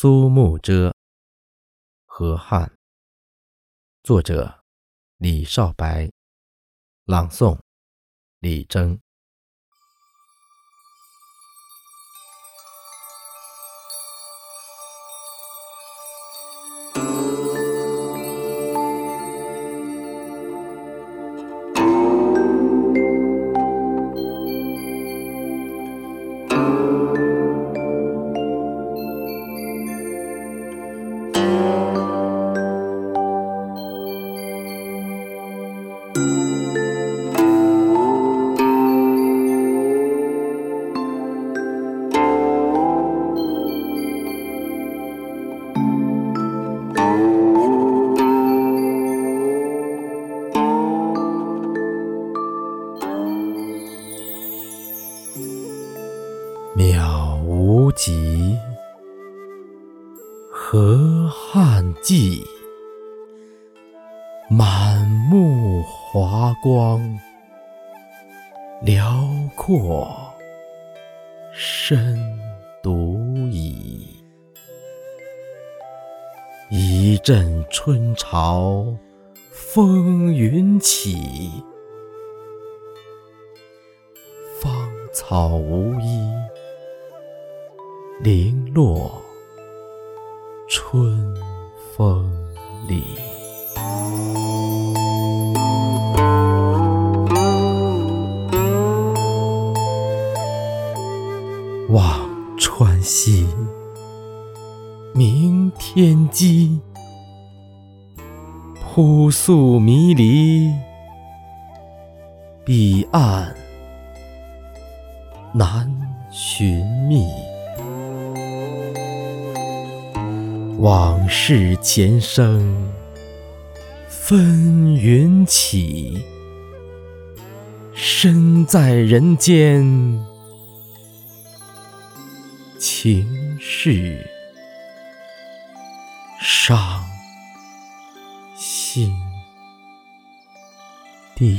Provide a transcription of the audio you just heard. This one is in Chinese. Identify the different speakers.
Speaker 1: 苏幕遮，河汉。作者：李少白。朗诵：李征。渺无极，河汉际，满目华光，辽阔深独倚。一阵春潮，风云起，芳草无依。零落春风里，望川西，明天机，扑朔迷离，彼岸难寻觅。往事前生，纷云起。身在人间，情是伤心地。